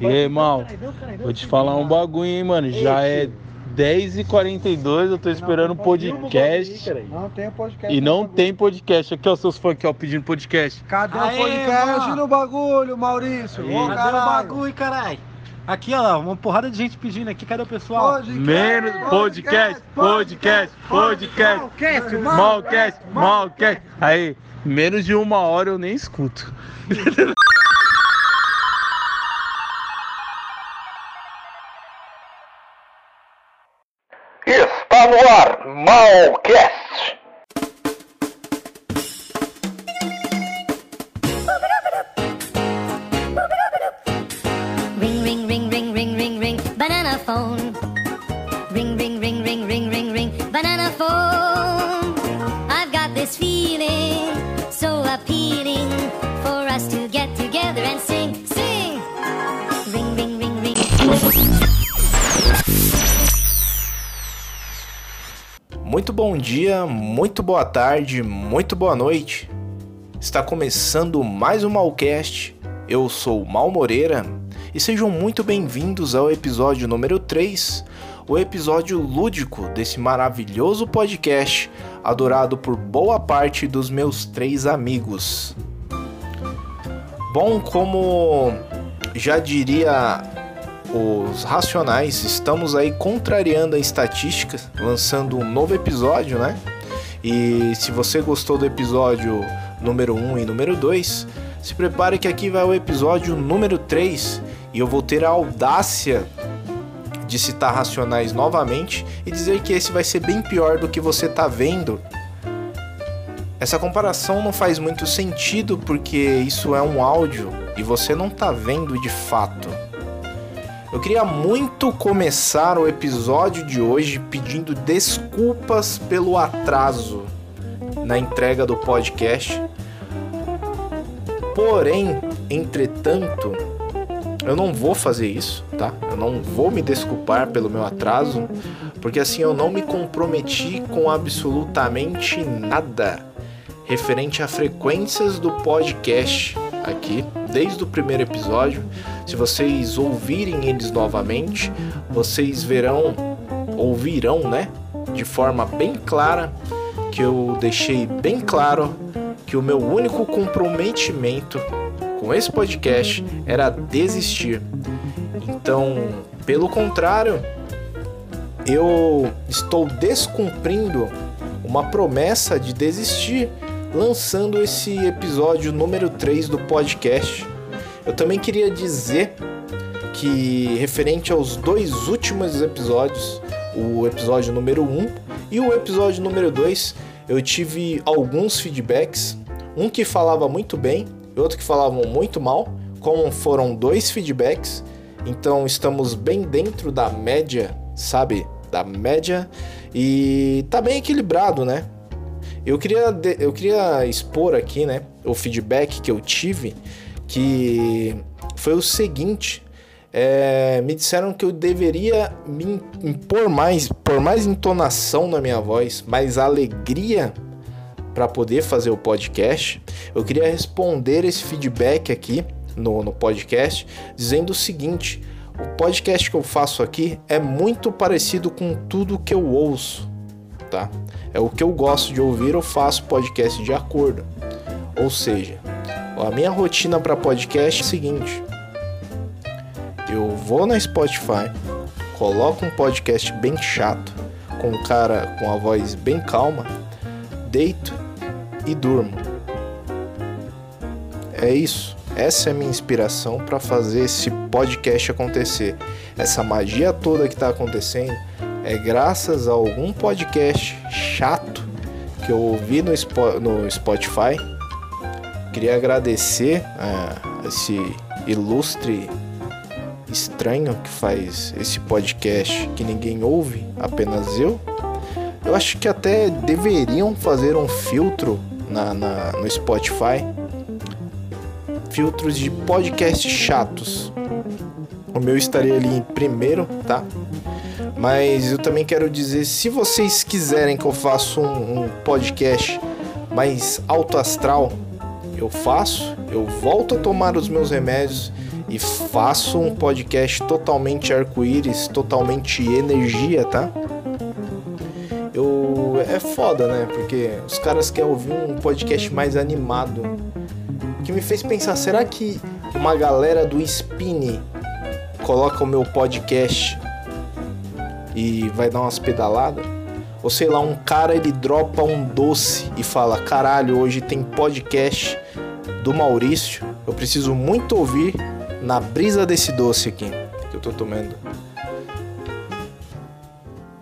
E aí, irmão, vou te falar um bagulho, hein, mano. Já é 10h42, eu tô esperando o podcast. Não tem podcast. E não tem podcast. Aqui, ó, seus fãs aqui, ó, pedindo podcast. Cadê Aê, o podcast mano? no bagulho, Maurício? Ô, Cadê o bagulho, caralho? Aqui, ó, uma porrada de gente pedindo aqui. Cadê o pessoal? Podcast, Menos podcast, podcast, podcast. Malcast, Malcast, malcast. Aí, menos de uma hora eu nem escuto. Está no ar, dia, muito boa tarde, muito boa noite. Está começando mais um Malcast. Eu sou Mal Moreira e sejam muito bem-vindos ao episódio número 3, o episódio lúdico desse maravilhoso podcast, adorado por boa parte dos meus três amigos. Bom, como já diria os Racionais, estamos aí contrariando a estatística, lançando um novo episódio, né? E se você gostou do episódio número 1 e número 2, se prepare que aqui vai o episódio número 3 e eu vou ter a audácia de citar Racionais novamente e dizer que esse vai ser bem pior do que você tá vendo. Essa comparação não faz muito sentido porque isso é um áudio e você não tá vendo de fato. Eu queria muito começar o episódio de hoje pedindo desculpas pelo atraso na entrega do podcast. Porém, entretanto, eu não vou fazer isso, tá? Eu não vou me desculpar pelo meu atraso, porque assim eu não me comprometi com absolutamente nada referente a frequências do podcast aqui, desde o primeiro episódio. Se vocês ouvirem eles novamente, vocês verão, ouvirão, né, de forma bem clara, que eu deixei bem claro que o meu único comprometimento com esse podcast era desistir. Então, pelo contrário, eu estou descumprindo uma promessa de desistir lançando esse episódio número 3 do podcast. Eu também queria dizer que, referente aos dois últimos episódios, o episódio número 1 e o episódio número 2, eu tive alguns feedbacks. Um que falava muito bem e outro que falava muito mal. Como foram dois feedbacks, então estamos bem dentro da média, sabe? Da média e tá bem equilibrado, né? Eu queria, eu queria expor aqui, né, o feedback que eu tive, que foi o seguinte. é, me disseram que eu deveria me impor mais, por mais entonação na minha voz, mais alegria para poder fazer o podcast. Eu queria responder esse feedback aqui no, no podcast, dizendo o seguinte: o podcast que eu faço aqui é muito parecido com tudo que eu ouço, tá? É o que eu gosto de ouvir, eu faço podcast de acordo. Ou seja, a minha rotina para podcast é a seguinte: eu vou na Spotify, coloco um podcast bem chato, com um cara com a voz bem calma, deito e durmo. É isso. Essa é a minha inspiração para fazer esse podcast acontecer. Essa magia toda que está acontecendo é graças a algum podcast chato que eu ouvi no, Spo- no Spotify. Queria agradecer a esse ilustre estranho que faz esse podcast que ninguém ouve, apenas eu. Eu acho que até deveriam fazer um filtro na, na- no Spotify. Filtros de podcasts chatos. O meu estaria ali em primeiro, tá? Mas eu também quero dizer, se vocês quiserem que eu faça um, um podcast mais alto astral, eu faço, eu volto a tomar os meus remédios e faço um podcast totalmente arco-íris, totalmente energia, tá? Eu é foda, né? Porque os caras querem ouvir um podcast mais animado. Que me fez pensar, será que uma galera do Spin coloca o meu podcast e vai dar umas pedaladas? Ou sei lá, um cara ele dropa um doce e fala: "Caralho, hoje tem podcast do Maurício. Eu preciso muito ouvir na brisa desse doce aqui que eu tô tomando.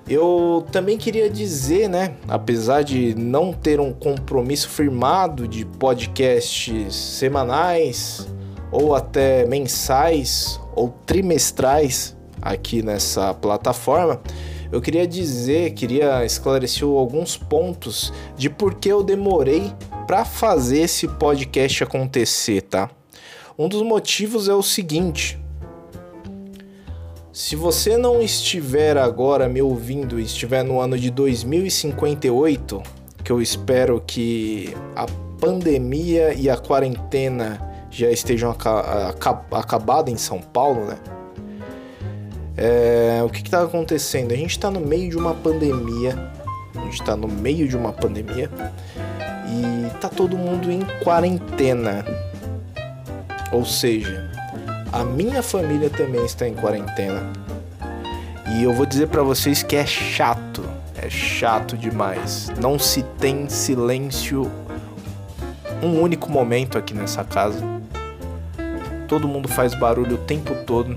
Eu também queria dizer, né, apesar de não ter um compromisso firmado de podcasts semanais ou até mensais ou trimestrais aqui nessa plataforma, eu queria dizer, queria esclarecer alguns pontos de por que eu demorei para fazer esse podcast acontecer, tá? Um dos motivos é o seguinte: se você não estiver agora me ouvindo e estiver no ano de 2058, que eu espero que a pandemia e a quarentena já estejam acabadas em São Paulo, né? É, o que está acontecendo? A gente está no meio de uma pandemia. A gente está no meio de uma pandemia e tá todo mundo em quarentena. Ou seja, a minha família também está em quarentena. E eu vou dizer para vocês que é chato, é chato demais. Não se tem silêncio um único momento aqui nessa casa. Todo mundo faz barulho o tempo todo.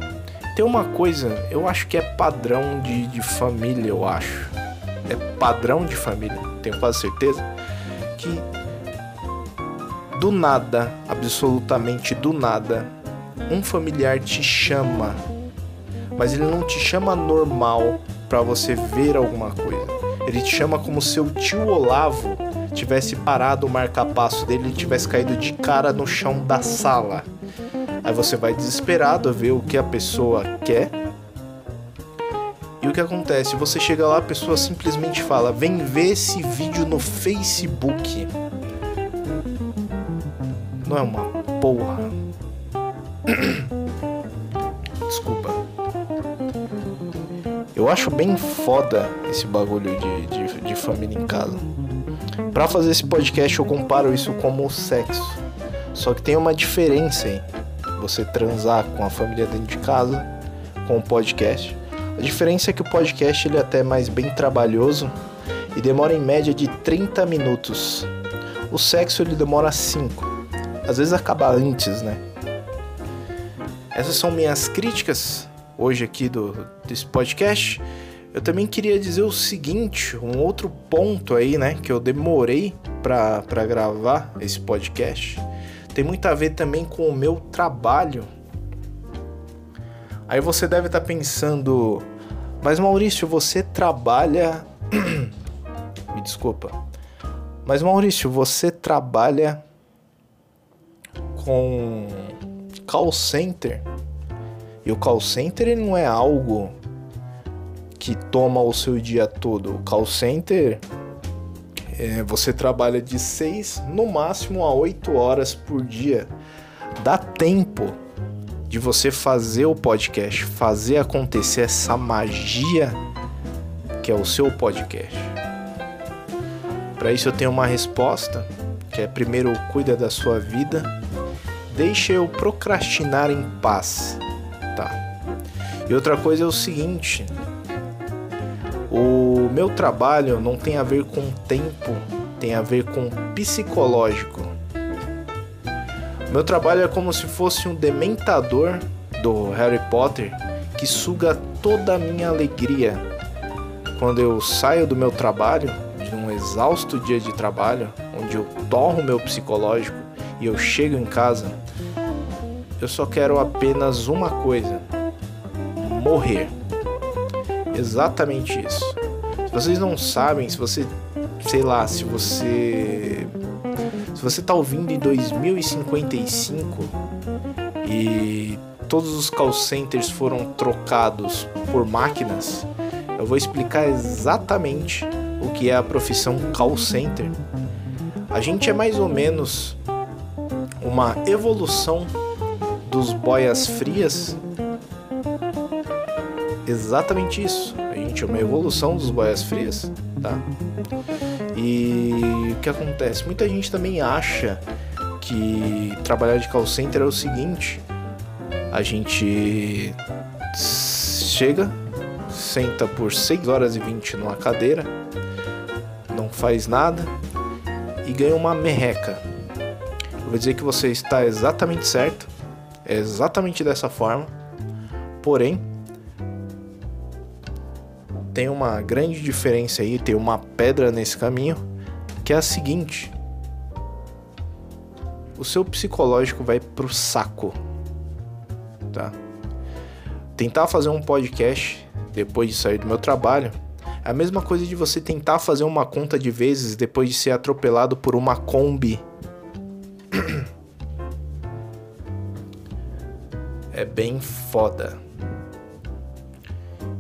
Tem uma coisa, eu acho que é padrão de, de família, eu acho. É padrão de família, tenho quase certeza. Que do nada, absolutamente do nada, um familiar te chama, mas ele não te chama normal para você ver alguma coisa. Ele te chama como se o tio Olavo tivesse parado o marca-passo dele e tivesse caído de cara no chão da sala. Aí você vai desesperado a ver o que a pessoa quer. E o que acontece? Você chega lá, a pessoa simplesmente fala: "Vem ver esse vídeo no Facebook" não é uma porra. Desculpa. Eu acho bem foda esse bagulho de, de, de família em casa. Pra fazer esse podcast eu comparo isso como o sexo. Só que tem uma diferença aí. Você transar com a família dentro de casa com o podcast. A diferença é que o podcast ele é até mais bem trabalhoso e demora em média de 30 minutos. O sexo ele demora 5 às vezes acaba antes, né? Essas são minhas críticas hoje aqui do desse podcast. Eu também queria dizer o seguinte, um outro ponto aí, né, que eu demorei para gravar esse podcast, tem muito a ver também com o meu trabalho. Aí você deve estar tá pensando, mas Maurício, você trabalha. Me desculpa. Mas Maurício, você trabalha com call center. E o call center ele não é algo que toma o seu dia todo. O call center é, você trabalha de 6 no máximo a 8 horas por dia. Dá tempo de você fazer o podcast, fazer acontecer essa magia que é o seu podcast. Para isso eu tenho uma resposta, que é primeiro cuida da sua vida Deixa eu procrastinar em paz. Tá. E outra coisa é o seguinte: o meu trabalho não tem a ver com tempo, tem a ver com psicológico. O meu trabalho é como se fosse um dementador do Harry Potter que suga toda a minha alegria. Quando eu saio do meu trabalho, de um exausto dia de trabalho, onde eu torro meu psicológico e eu chego em casa, eu só quero apenas uma coisa: morrer. Exatamente isso. Se vocês não sabem, se você, sei lá, se você se você tá ouvindo em 2055 e todos os call centers foram trocados por máquinas, eu vou explicar exatamente o que é a profissão call center. A gente é mais ou menos uma evolução dos boias frias, exatamente isso. A gente é uma evolução dos boias frias, tá? E o que acontece? Muita gente também acha que trabalhar de call center é o seguinte: a gente chega, senta por 6 horas e 20 numa cadeira, não faz nada e ganha uma merreca. Eu vou dizer que você está exatamente certo, é exatamente dessa forma, porém tem uma grande diferença aí, tem uma pedra nesse caminho, que é a seguinte: o seu psicológico vai pro saco, tá? Tentar fazer um podcast depois de sair do meu trabalho é a mesma coisa de você tentar fazer uma conta de vezes depois de ser atropelado por uma Kombi. É bem foda.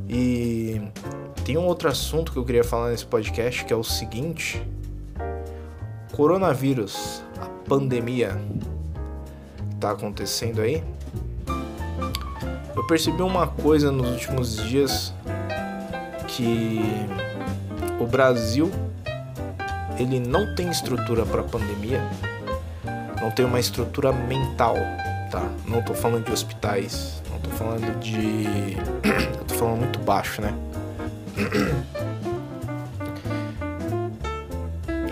E tem um outro assunto que eu queria falar nesse podcast que é o seguinte: coronavírus, a pandemia que tá acontecendo aí. Eu percebi uma coisa nos últimos dias que o Brasil ele não tem estrutura para pandemia, não tem uma estrutura mental, tá? Não tô falando de hospitais, não tô falando de eu tô falando muito baixo, né?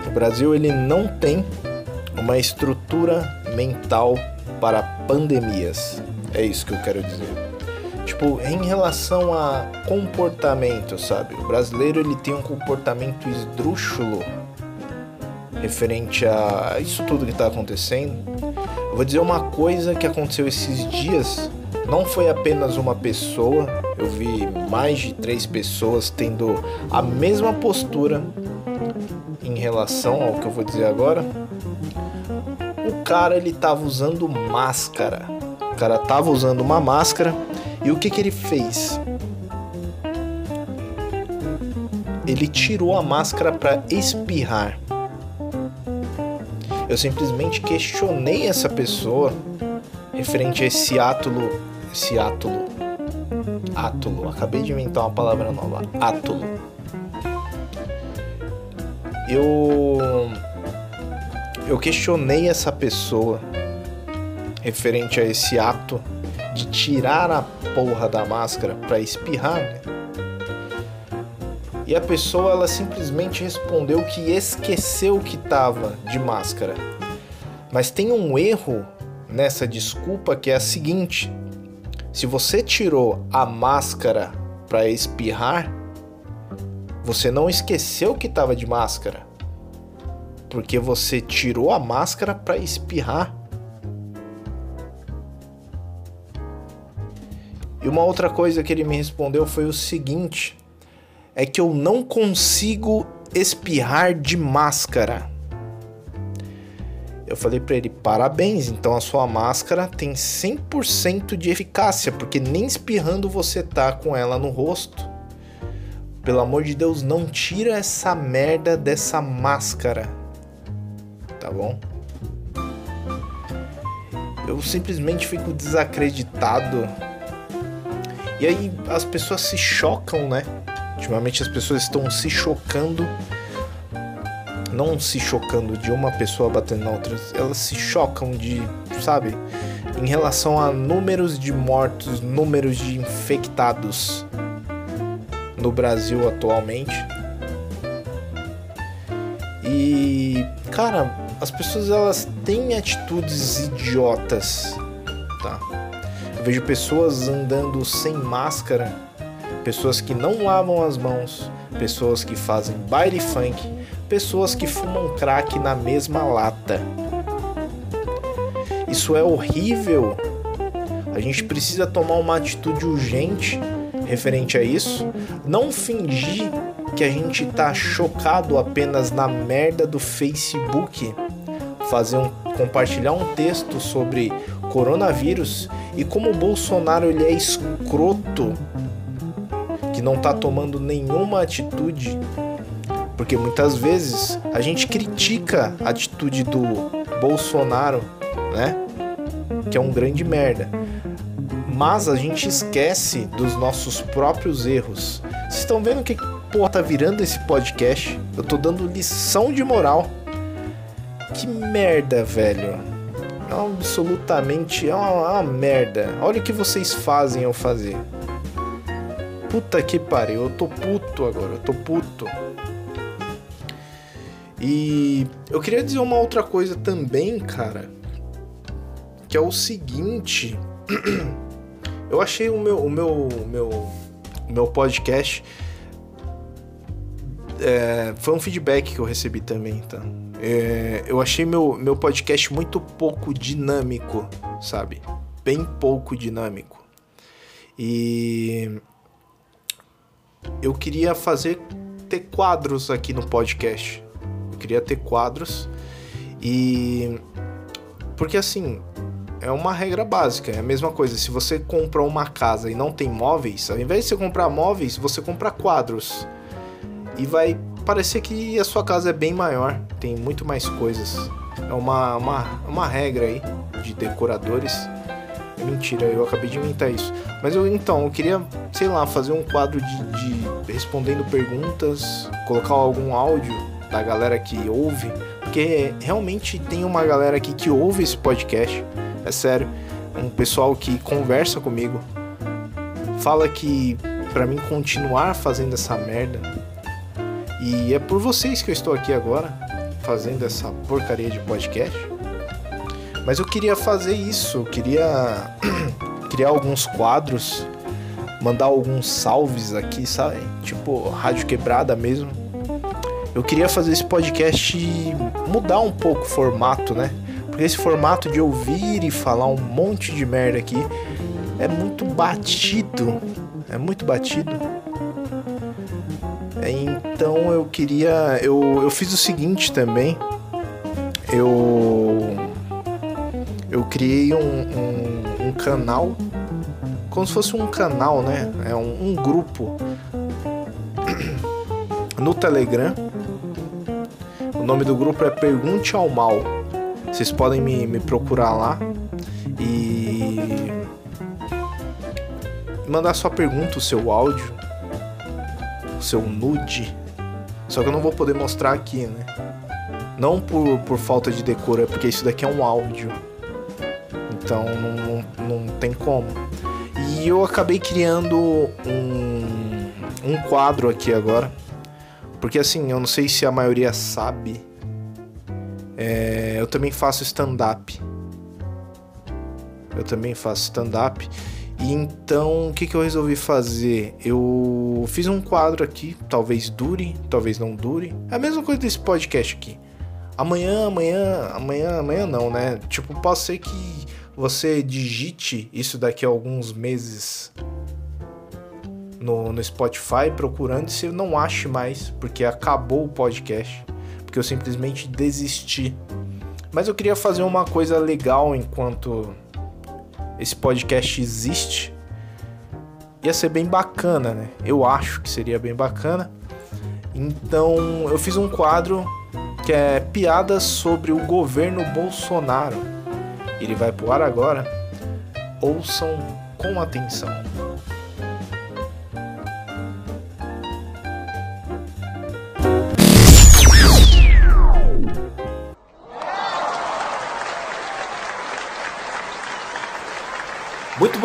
O Brasil ele não tem uma estrutura mental para pandemias. É isso que eu quero dizer. Tipo, em relação a comportamento, sabe? O brasileiro ele tem um comportamento esdrúxulo referente a isso tudo que está acontecendo. Eu vou dizer uma coisa que aconteceu esses dias. Não foi apenas uma pessoa, eu vi mais de três pessoas tendo a mesma postura em relação ao que eu vou dizer agora. O cara ele tava usando máscara. O cara tava usando uma máscara e o que que ele fez? Ele tirou a máscara para espirrar. Eu simplesmente questionei essa pessoa referente a esse átulo, esse átulo, átulo. Acabei de inventar uma palavra nova, átulo. Eu eu questionei essa pessoa referente a esse ato de tirar a porra da máscara para espirrar. né? E a pessoa ela simplesmente respondeu que esqueceu que tava de máscara. Mas tem um erro nessa desculpa que é a seguinte: se você tirou a máscara para espirrar, você não esqueceu que tava de máscara. Porque você tirou a máscara para espirrar. E uma outra coisa que ele me respondeu foi o seguinte: é que eu não consigo espirrar de máscara. Eu falei para ele: parabéns, então a sua máscara tem 100% de eficácia, porque nem espirrando você tá com ela no rosto. Pelo amor de Deus, não tira essa merda dessa máscara. Tá bom? Eu simplesmente fico desacreditado. E aí as pessoas se chocam, né? Ultimamente as pessoas estão se chocando. Não se chocando de uma pessoa batendo na outra, elas se chocam de, sabe, em relação a números de mortos, números de infectados no Brasil atualmente. E, cara, as pessoas elas têm atitudes idiotas, tá? Eu vejo pessoas andando sem máscara, pessoas que não lavam as mãos, pessoas que fazem baile funk, pessoas que fumam crack na mesma lata. Isso é horrível. A gente precisa tomar uma atitude urgente referente a isso. Não fingir que a gente tá chocado apenas na merda do Facebook. Fazer um, compartilhar um texto sobre coronavírus e como o Bolsonaro ele é escroto, que não tá tomando nenhuma atitude. Porque muitas vezes a gente critica a atitude do Bolsonaro, né? que é um grande merda. Mas a gente esquece dos nossos próprios erros. Vocês estão vendo que porra tá virando esse podcast? Eu tô dando lição de moral. Que merda, velho. É absolutamente. É uma, é uma merda. Olha o que vocês fazem eu fazer. Puta que pariu, eu tô puto agora, eu tô puto. E eu queria dizer uma outra coisa também, cara. Que é o seguinte. Eu achei o meu, o meu, meu, o meu podcast. É, foi um feedback que eu recebi também, tá? É, eu achei meu, meu podcast muito pouco dinâmico, sabe? Bem pouco dinâmico. E eu queria fazer ter quadros aqui no podcast. Queria ter quadros e porque assim, é uma regra básica, é a mesma coisa. Se você comprou uma casa e não tem móveis, ao invés de você comprar móveis, você compra quadros. E vai parecer que a sua casa é bem maior, tem muito mais coisas. É uma, uma, uma regra aí de decoradores. Mentira, eu acabei de inventar isso. Mas eu então, eu queria, sei lá, fazer um quadro de, de respondendo perguntas, colocar algum áudio da galera que ouve, porque realmente tem uma galera aqui que ouve esse podcast é sério. Um pessoal que conversa comigo. Fala que para mim continuar fazendo essa merda. E é por vocês que eu estou aqui agora, fazendo essa porcaria de podcast. Mas eu queria fazer isso, eu queria criar alguns quadros, mandar alguns salves aqui, sabe? Tipo, rádio quebrada mesmo. Eu queria fazer esse podcast mudar um pouco o formato, né? Porque esse formato de ouvir e falar um monte de merda aqui é muito batido. É muito batido. Então eu queria. Eu, eu fiz o seguinte também. Eu. Eu criei um, um, um canal. Como se fosse um canal, né? É um, um grupo no Telegram. Nome do grupo é Pergunte ao Mal. Vocês podem me, me procurar lá e mandar sua pergunta, o seu áudio, o seu nude. Só que eu não vou poder mostrar aqui, né? Não por, por falta de decoro, é porque isso daqui é um áudio. Então não, não, não tem como. E eu acabei criando um, um quadro aqui agora. Porque assim, eu não sei se a maioria sabe é, eu também faço stand-up. Eu também faço stand-up. E então, o que, que eu resolvi fazer? Eu fiz um quadro aqui, talvez dure, talvez não dure. É a mesma coisa desse podcast aqui. Amanhã, amanhã, amanhã, amanhã não, né? Tipo, pode ser que você digite isso daqui a alguns meses no, no Spotify procurando e você não ache mais, porque acabou o podcast porque eu simplesmente desisti. Mas eu queria fazer uma coisa legal enquanto esse podcast existe. Ia ser bem bacana, né? Eu acho que seria bem bacana. Então eu fiz um quadro que é piadas sobre o governo Bolsonaro. Ele vai pro ar agora. Ouçam com atenção.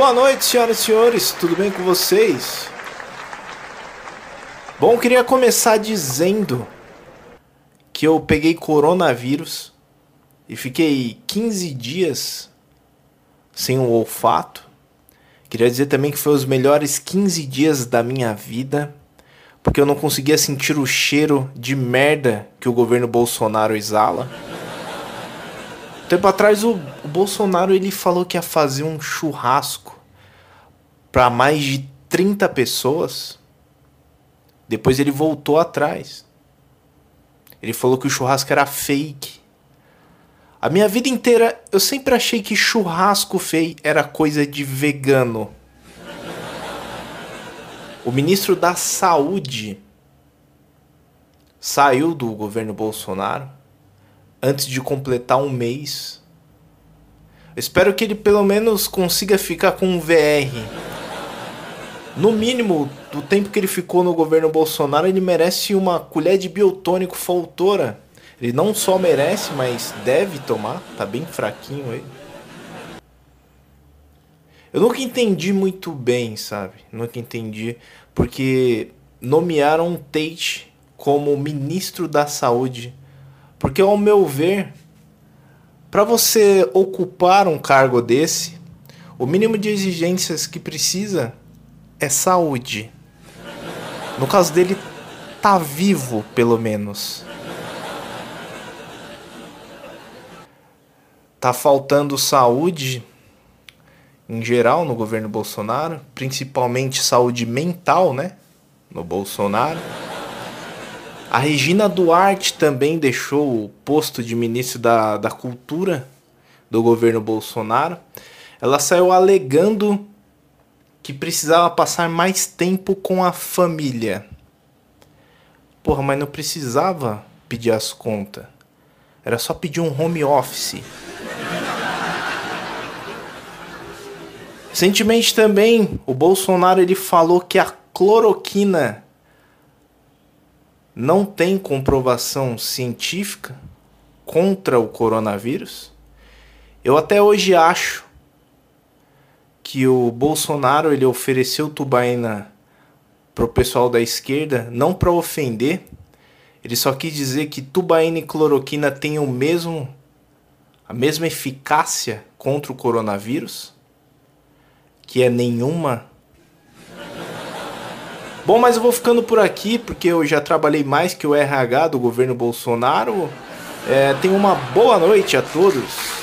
Boa noite, senhoras e senhores, tudo bem com vocês? Bom, queria começar dizendo que eu peguei coronavírus e fiquei 15 dias sem o olfato. Queria dizer também que foi os melhores 15 dias da minha vida, porque eu não conseguia sentir o cheiro de merda que o governo Bolsonaro exala tempo atrás o, o Bolsonaro ele falou que ia fazer um churrasco para mais de 30 pessoas. Depois ele voltou atrás. Ele falou que o churrasco era fake. A minha vida inteira eu sempre achei que churrasco feio era coisa de vegano. O ministro da Saúde saiu do governo Bolsonaro antes de completar um mês, Espero que ele pelo menos consiga ficar com um VR. No mínimo, do tempo que ele ficou no governo Bolsonaro, ele merece uma colher de biotônico faltora. Ele não só merece, mas deve tomar. Tá bem fraquinho aí. Eu nunca entendi muito bem, sabe? Nunca entendi. Porque nomearam Tate como ministro da saúde. Porque, ao meu ver, para você ocupar um cargo desse, o mínimo de exigências que precisa é saúde. No caso dele, tá vivo, pelo menos. Tá faltando saúde em geral no governo Bolsonaro, principalmente saúde mental, né? No Bolsonaro. A Regina Duarte também deixou o posto de ministro da, da Cultura do governo Bolsonaro. Ela saiu alegando que precisava passar mais tempo com a família. Porra, mas não precisava pedir as contas. Era só pedir um home office. Recentemente também, o Bolsonaro ele falou que a cloroquina não tem comprovação científica contra o coronavírus. Eu até hoje acho que o Bolsonaro ele ofereceu tubaína pro pessoal da esquerda não para ofender, ele só quis dizer que tubaína e cloroquina têm o mesmo a mesma eficácia contra o coronavírus, que é nenhuma Bom, mas eu vou ficando por aqui porque eu já trabalhei mais que o RH do governo Bolsonaro. É, tenha uma boa noite a todos.